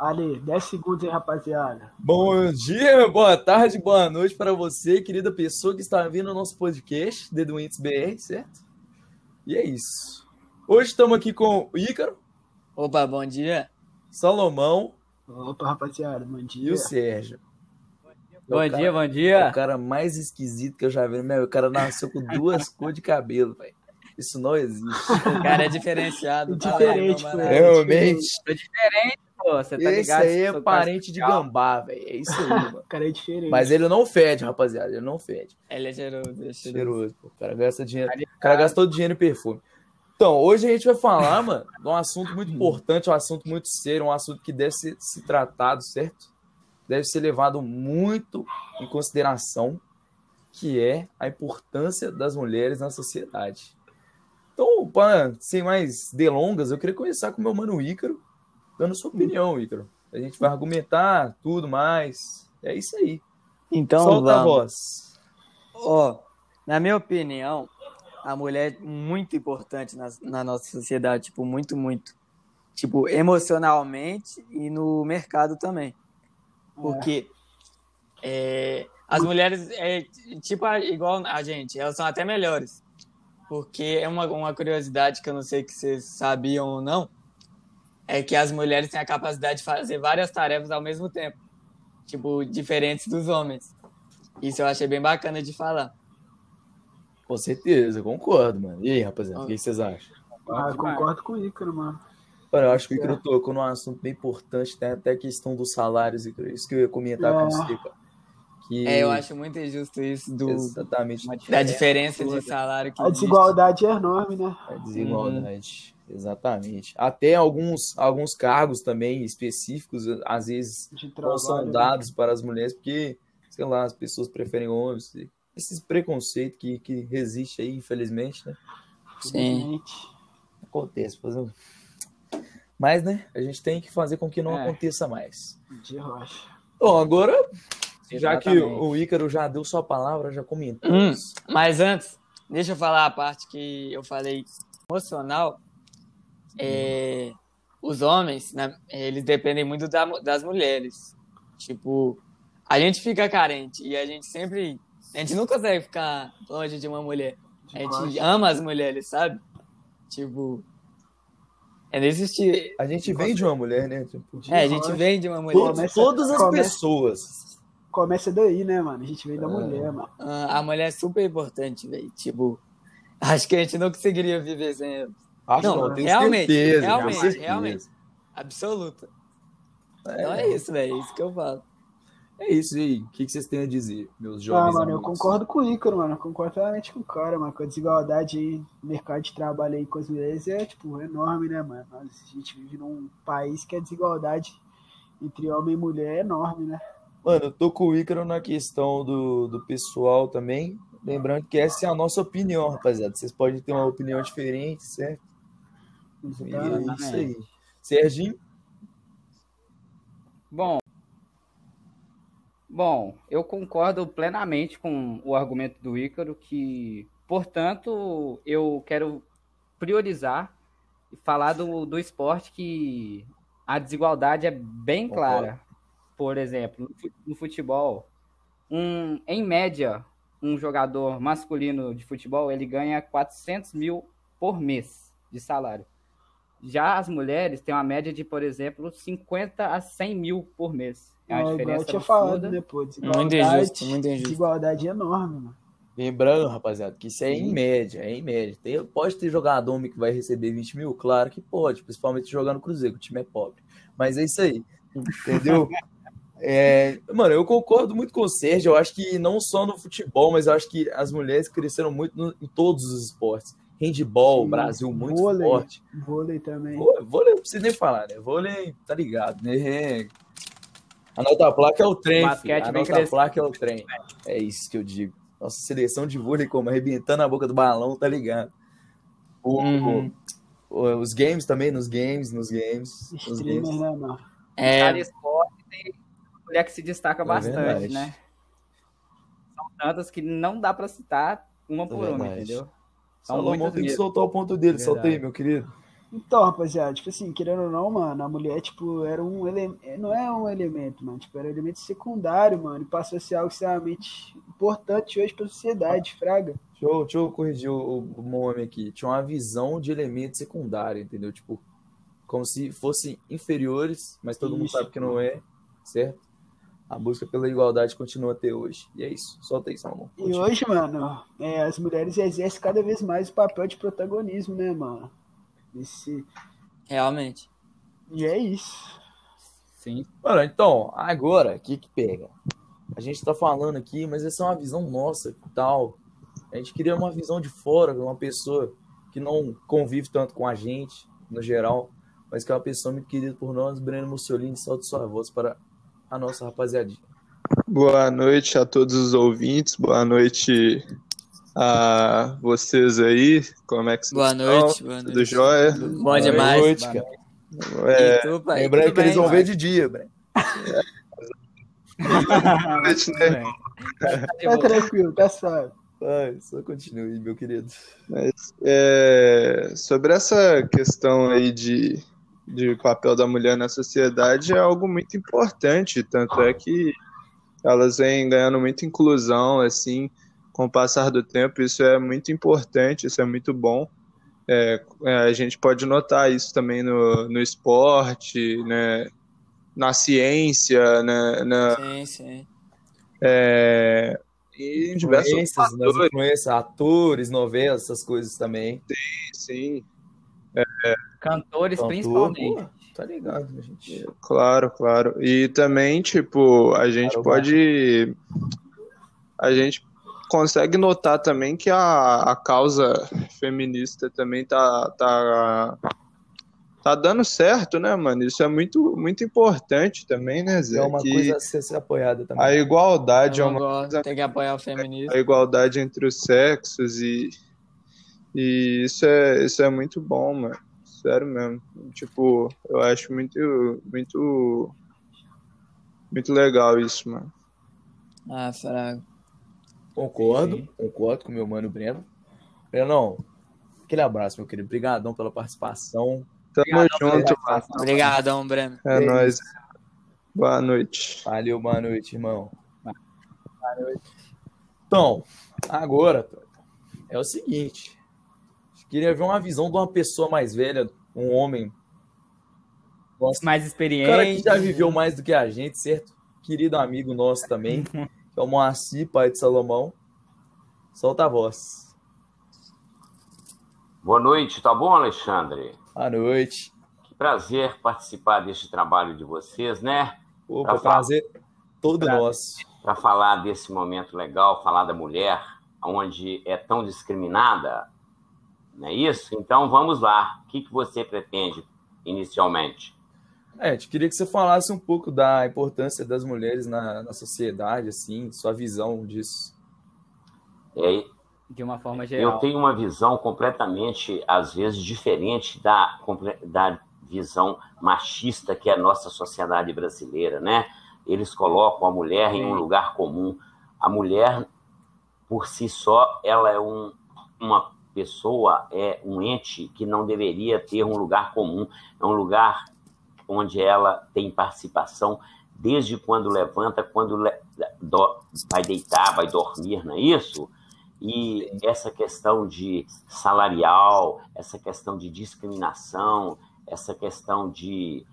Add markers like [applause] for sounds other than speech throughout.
Ali, 10 segundos aí, rapaziada. Bom dia, boa tarde, boa noite para você, querida pessoa que está vindo no nosso podcast, Dedo Índice BR, certo? E é isso. Hoje estamos aqui com o Ícaro. Opa, bom dia. Salomão. Opa, rapaziada, bom dia. E o Sérgio. Bom cara, dia, bom dia. É o cara mais esquisito que eu já vi. Meu, o cara nasceu com duas [laughs] cores de cabelo, velho. Isso não existe. O cara é diferenciado. [laughs] É diferente, tá. Realmente. É diferente. Você tá Esse ligado? aí é parente de gambá, velho. É isso aí, mano. [laughs] O cara é diferente. Mas ele não fede, rapaziada. Ele não fede. Ele é cheiroso. Ele é cheiroso. O cara gasta dinheiro. O cara gastou dinheiro em perfume. Então, hoje a gente vai falar, [laughs] mano, de um assunto muito importante, um assunto muito sério, um assunto que deve ser, ser tratado, certo? Deve ser levado muito em consideração, que é a importância das mulheres na sociedade. Então, sem mais delongas, eu queria começar com o meu mano Ícaro, dando sua opinião, Ícaro. A gente vai argumentar tudo mais. É isso aí. Então, Solta a vamos. voz. Ó, na minha opinião, a mulher é muito importante na, na nossa sociedade, tipo, muito, muito. Tipo, emocionalmente e no mercado também. Porque é, as mulheres, é, tipo, a- igual a gente, elas são até melhores. Porque é uma, uma curiosidade que eu não sei que vocês sabiam ou não, é que as mulheres têm a capacidade de fazer várias tarefas ao mesmo tempo. Tipo, diferentes dos homens. Isso eu achei bem bacana de falar. Com certeza, eu concordo, mano. E aí, rapaziada, o que vocês acham? Ah, eu concordo com o Ícaro, mano. Mano, eu acho que o Icaro tocou num assunto bem importante, tem até a questão dos salários, Icaro. Isso que eu ia comentar com É. você, cara. Que É, eu acho muito injusto isso do, exatamente da diferença de salário que A existe. desigualdade é enorme, né? a desigualdade. Exatamente. Até alguns, alguns cargos também específicos, às vezes, De não trabalho. são né? dados para as mulheres, porque, sei lá, as pessoas preferem homens. Esse preconceito que, que resiste aí, infelizmente, né? Sim. Acontece. Fazer... Mas, né, a gente tem que fazer com que não É. aconteça mais. De rocha. Bom, agora, já que o Ícaro já deu sua palavra, já comentou. Hum, mas antes, deixa eu falar a parte que eu falei emocional. É, os homens, né, eles dependem muito da das mulheres. Tipo, a gente fica carente e a gente sempre. A gente não consegue ficar longe de uma mulher. A gente ama as mulheres, sabe? Tipo. É nesse estilo. A gente vem de uma mulher, né? Tipo, É, a gente vem de uma mulher. todos- todas as começa- pessoas. Começa daí, né, mano? A gente vem da É. mulher, mano. Ah, A mulher é super importante, velho. Tipo, acho que a gente não conseguiria viver sem ela. Acho Não, não, tenho realmente, certeza. realmente, certeza. realmente. Absoluta. É, Então é isso, velho. É isso que eu falo. É isso aí. O que vocês têm a dizer, meus Ah, jovens mano, eu amigos? concordo com o Ícaro, mano. Eu concordo plenamente com o cara, mano. Com a desigualdade aí no mercado de trabalho aí com as mulheres é, tipo, enorme, né, mano? Nós, a gente vive num país que a desigualdade entre homem e mulher é enorme, né? Mano, eu tô com o Ícaro na questão do, do pessoal também. Lembrando que essa é a nossa opinião, rapaziada. Vocês podem ter uma opinião diferente, certo? E é isso aí. Serginho? Bom, bom, eu concordo plenamente com o argumento do Ícaro que, portanto, eu quero priorizar e falar do, do esporte que a desigualdade é bem Concordo. clara. Por exemplo, no fu- no futebol, um, em média, um jogador masculino de futebol ele ganha 400 mil por mês de salário. Já as mulheres têm uma média de, por exemplo, 50 a 100 mil por mês. É uma igual eu diferença tinha falado, pô? Muito injusto, muito injusto. desigualdade enorme, mano. Lembrando, rapaziada, que isso é em média, é em média. Tem, pode ter jogador homem que vai receber 20 mil? Claro que pode, principalmente jogando no Cruzeiro, que o time é pobre. Mas é isso aí, entendeu? [laughs] É, mano, eu concordo muito com o Sérgio. Eu acho que não só no futebol, mas eu acho que as mulheres cresceram muito no- em todos os esportes. Handball, Sim, Brasil, muito vôlei. forte. Vôlei também. Vôlei, vôlei não precisa nem falar, né? Vôlei, tá ligado, né? É. A nota placa é o trem, filho. Basquete A vem nota placa é o trem. É isso que eu digo. Nossa seleção de vôlei como arrebentando a boca do balão, tá ligado? O- Uhum. o- os games também, nos games, nos games. Nos Streamer, games. né, mano? É, mulher que se destaca É bastante, verdade. né? São tantas que não dá pra citar uma por uma, verdade. entendeu? São Salomão tem que soltar o ponto dele. Solta aí, Verdade. meu querido. Então, rapaziada, tipo assim, querendo ou não, mano, a mulher, tipo, era um elemento. Não é um elemento, mano. Tipo, era um elemento secundário, mano. E passou a ser algo extremamente importante hoje pra sociedade, Fraga. Deixa eu, deixa eu corrigir o, o meu homem aqui. Tinha uma visão de elemento secundário, entendeu? Tipo, como se fossem inferiores, mas todo mundo Isso. sabe que não é, certo? A busca pela igualdade continua até hoje. E é isso. Solta aí, Salomão. E hoje, mano, é, as mulheres exercem cada vez mais o papel de protagonismo, né, mano? Esse... Realmente. E é isso. Sim. Mano, então, agora, o que que pega? A gente tá falando aqui, mas essa é uma visão nossa e tal. A gente queria uma visão de fora, uma pessoa que não convive tanto com a gente, no geral, mas que é uma pessoa muito querida por nós. Breno Mussolini, solte sua voz para a nossa rapaziadinha. Boa noite a todos os ouvintes, boa noite a vocês aí, como é que vocês Boa estão? noite, boa Tudo noite. jóia? Bom Boa demais. noite, Boa cara. noite. É, E tu, pai? Lembrando Tudo que eles vão ver de dia, Breno. [laughs] boa noite, né? Tá tranquilo, tá suave. Vai, só continue, meu querido. É, sobre essa questão aí de, de papel da mulher na sociedade é algo muito importante, tanto é que elas vêm ganhando muita inclusão, assim, com o passar do tempo, isso é muito importante, isso é muito bom. É, é, a gente pode notar isso também no, no esporte, né, na ciência, né, na, Sim, sim. é, e em diversos nas fatores, atores, novelas, essas coisas também. sim. Cantores, Cantor, principalmente. pô, tá ligado, gente? Claro, claro. E também, tipo, a gente Claro, pode. A gente consegue notar também que a, a causa feminista também tá, tá, tá dando certo, né, mano? Isso é muito, muito importante também, né, Zé? É uma Que coisa a ser, ser apoiada também. a igualdade é uma gosto, tem que apoiar o feminismo. a igualdade entre os sexos e, e isso é, isso é muito bom, mano. Sério mesmo. Tipo, eu acho muito, muito, muito legal isso, mano. Ah, Fraga. Concordo, Sim. concordo com o meu mano Breno. Brenão, aquele abraço, meu querido. Obrigadão pela participação. Tamo Obrigadão junto, mano. Obrigadão, Breno. É É nóis. Boa noite. Valeu, boa noite, irmão. Então, agora, Toto, é o seguinte. Queria ver uma visão de uma pessoa mais velha, um homem. Nossa, Mais um cara que experiente. já viveu mais do que a gente, certo? Querido amigo nosso também, [laughs] que é o Moacir, pai de Salomão. Solta a voz. Boa noite, tá bom, Alexandre? Boa noite. Que prazer participar deste trabalho de vocês, né? Opa, Pra prazer todo Prazer. nosso. Para falar desse momento legal, falar da mulher, onde é tão discriminada, não é isso? Então vamos lá. O que, que você pretende inicialmente? É, te queria que você falasse um pouco da importância das mulheres na, na sociedade, assim, sua visão disso. É, De uma forma eu geral. tenho uma visão completamente, às vezes, diferente da, da visão machista que é a nossa sociedade brasileira, né? Eles colocam a mulher em um lugar comum. A mulher, por si só, ela é um, uma pessoa, é um ente que não deveria ter um lugar comum. É um lugar onde ela tem participação desde quando levanta, quando le- do- vai deitar, vai dormir, não é isso? E essa questão de salarial, essa questão de discriminação, essa questão de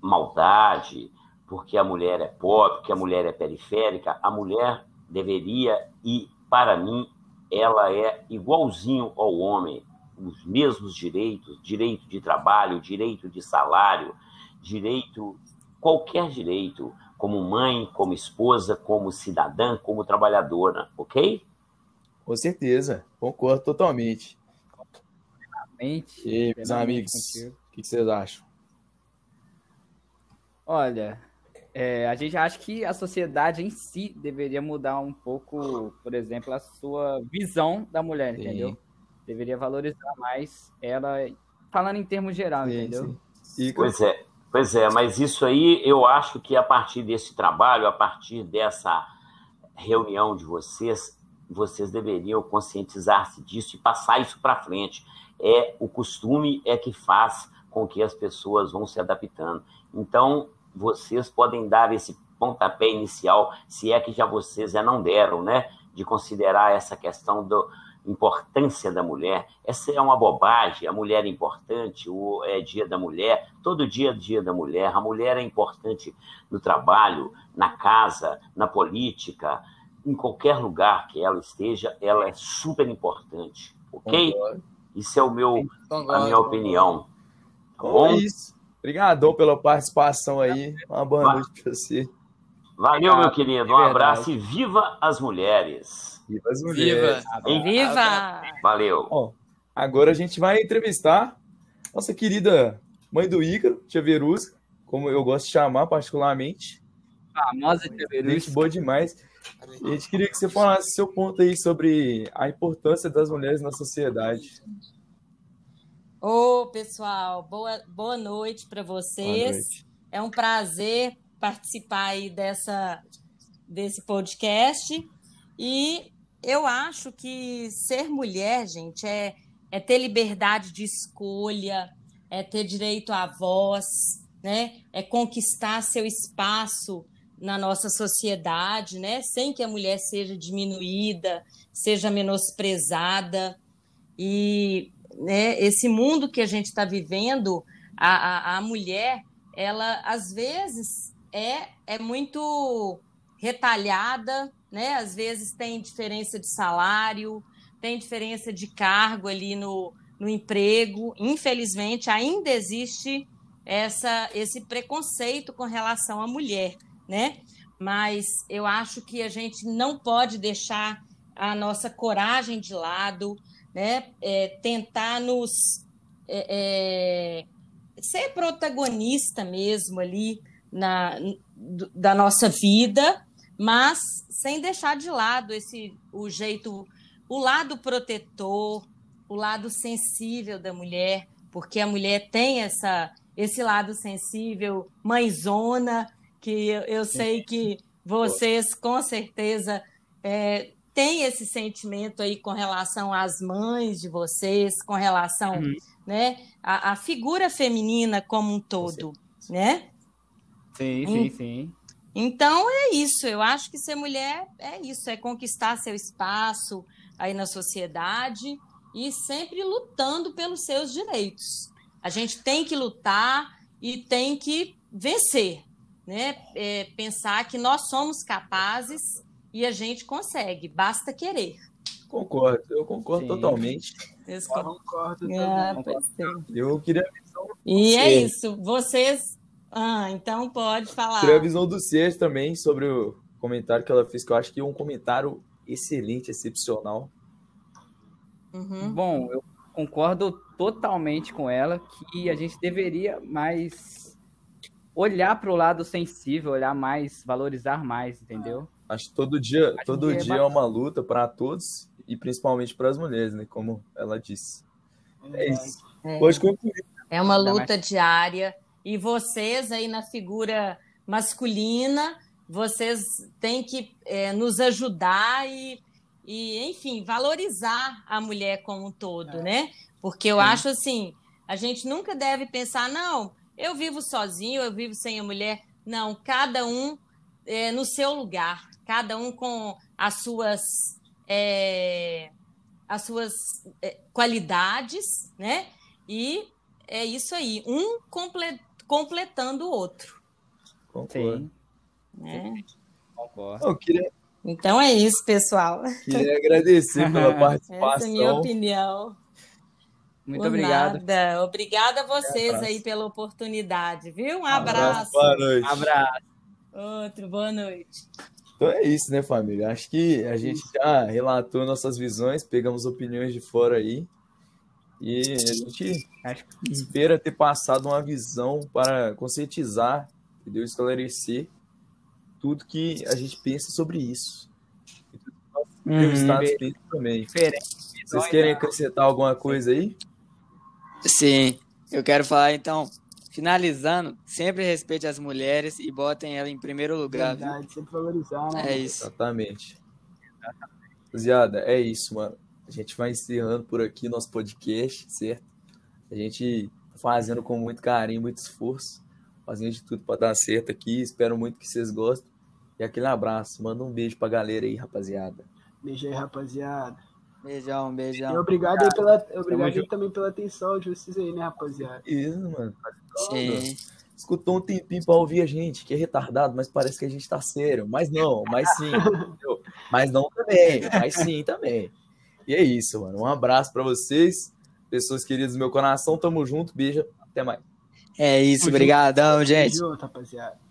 maldade, porque a mulher é pobre, porque a mulher é periférica, a mulher deveria, e para mim, ela é igualzinho ao homem, os mesmos direitos, direito de trabalho, direito de salário, direito, qualquer direito, como mãe, como esposa, como cidadã, como trabalhadora, ok? Com certeza, concordo totalmente. Realmente, E aí, meus amigos, o que que vocês acham? Olha, é, a gente acha que a sociedade em si deveria mudar um pouco, por exemplo, a sua visão da mulher, Sim. entendeu? Deveria valorizar mais ela, falando em termos geral, Sim, entendeu? sim. E, Pois é, pois é, mas isso aí eu acho que a partir desse trabalho, a partir dessa reunião de vocês, vocês deveriam conscientizar-se disso e passar isso para frente. é o costume é que faz com que as pessoas vão se adaptando. Então, vocês podem dar esse pontapé inicial, se é que já vocês já não deram, né? De considerar essa questão da importância da mulher. Essa é uma bobagem. A mulher é importante, o é dia da mulher, todo dia é dia da mulher. A mulher é importante no trabalho, na casa, na política, em qualquer lugar que ela esteja, ela é super importante, ok? Concordo. Isso é o meu, concordo, a minha opinião. Tá bom? É isso. Obrigadão pela participação aí. Uma boa noite para você. Valeu, meu querido. Um abraço e viva as mulheres. Viva as mulheres. Viva! Viva. Valeu. Bom, agora a gente vai entrevistar nossa querida mãe do Ícaro, Tia Verusca, como eu gosto de chamar particularmente. Famosa Tia Verusca. Gente boa demais. a gente queria que você falasse seu ponto aí sobre a importância das mulheres na sociedade. Ô, oh, pessoal, boa, boa noite para vocês. Noite. É um prazer participar aí dessa, desse podcast. E eu acho que ser mulher, gente, é, é ter liberdade de escolha, é ter direito à voz, né? é conquistar seu espaço na nossa sociedade, né? sem que a mulher seja diminuída, seja menosprezada. E né, esse mundo que a gente está vivendo, a, a, a mulher, ela às vezes é, é muito retalhada, né? Às vezes tem diferença de salário, tem diferença de cargo ali no, no emprego. Infelizmente, ainda existe essa, esse preconceito com relação à mulher, né? Mas eu acho que a gente não pode deixar a nossa coragem de lado, né? É, tentar nos é, é, ser protagonista mesmo ali na, da nossa vida, mas sem deixar de lado esse o jeito, o lado protetor, o lado sensível da mulher, porque a mulher tem essa esse lado sensível, mãezona, que eu, eu sei que vocês com certeza é, têm esse sentimento aí com relação às mães de vocês, com relação uhum. né, à, à, figura feminina como um todo, né? Sim, sim, sim. Então é isso. Eu acho que ser mulher é isso, é conquistar seu espaço aí na sociedade e sempre lutando pelos seus direitos. A gente tem que lutar e tem que vencer, né? É, pensar que nós somos capazes e a gente consegue, basta querer. Concordo, eu concordo Sim. totalmente. Eu concordo ah, Eu queria. E é isso. Vocês ah, então pode falar. Queria a visão do Sérgio também sobre o comentário que ela fez, que eu acho que é um comentário excelente, excepcional. Uhum. Bom, eu concordo totalmente com ela que a gente deveria mais olhar para o lado sensível, olhar mais, valorizar mais, entendeu? Acho que todo dia, acho todo é dia é, é uma luta para todos e principalmente para as mulheres, né? Como ela disse. É isso. É. Pode concluir. É uma luta diária e vocês aí na figura masculina, vocês têm que é, nos ajudar e, e, enfim, valorizar a mulher como um todo, é. né? Porque eu Sim. acho assim, a gente nunca deve pensar, não, eu vivo sozinho, eu vivo sem a mulher. Não, cada um é, no seu lugar, cada um com as suas é, as suas é, qualidades, né? E é isso aí, um comple completando o outro. Concordo. Né? Concordo. Eu queria... Então é isso, pessoal. Queria agradecer [laughs] pela participação. Essa é a minha opinião. Muito Por obrigado. Nada. Obrigada a vocês um aí pela oportunidade, viu? Um abraço. Boa noite. Um abraço. Outro, boa noite. Então é isso, né, família? Acho que a gente já relatou nossas visões, pegamos opiniões de fora aí. E a gente espera ter passado uma visão para conscientizar, entendeu? esclarecer tudo que a gente pensa sobre isso. Uhum. também. Diferente. Vocês querem acrescentar alguma coisa aí? Sim, eu quero falar então, finalizando, sempre respeite as mulheres e botem ela em primeiro lugar. Verdade, sempre valorizar, né? É isso. Exatamente. Rapaziada, é isso, mano. A gente vai encerrando por aqui nosso podcast, certo? A gente tá fazendo com muito carinho, muito esforço, fazendo de tudo para dar certo aqui. Espero muito que vocês gostem. E aquele abraço. Manda um beijo pra galera aí, rapaziada. Beijo aí, rapaziada. Beijão, beijão. E obrigado aí, pela, obrigado aí também pela atenção de vocês aí, né, rapaziada? Isso, mano. Sim. Escutou um tempinho pra ouvir a gente, que é retardado, mas parece que a gente tá sério. Mas não, mas sim. [laughs] entendeu? Mas não também, mas sim também. E é isso, mano. Um abraço pra vocês, pessoas queridas do meu coração. Tamo junto, beijo, até mais. É isso, obrigadão, gente. Tamo junto, rapaziada.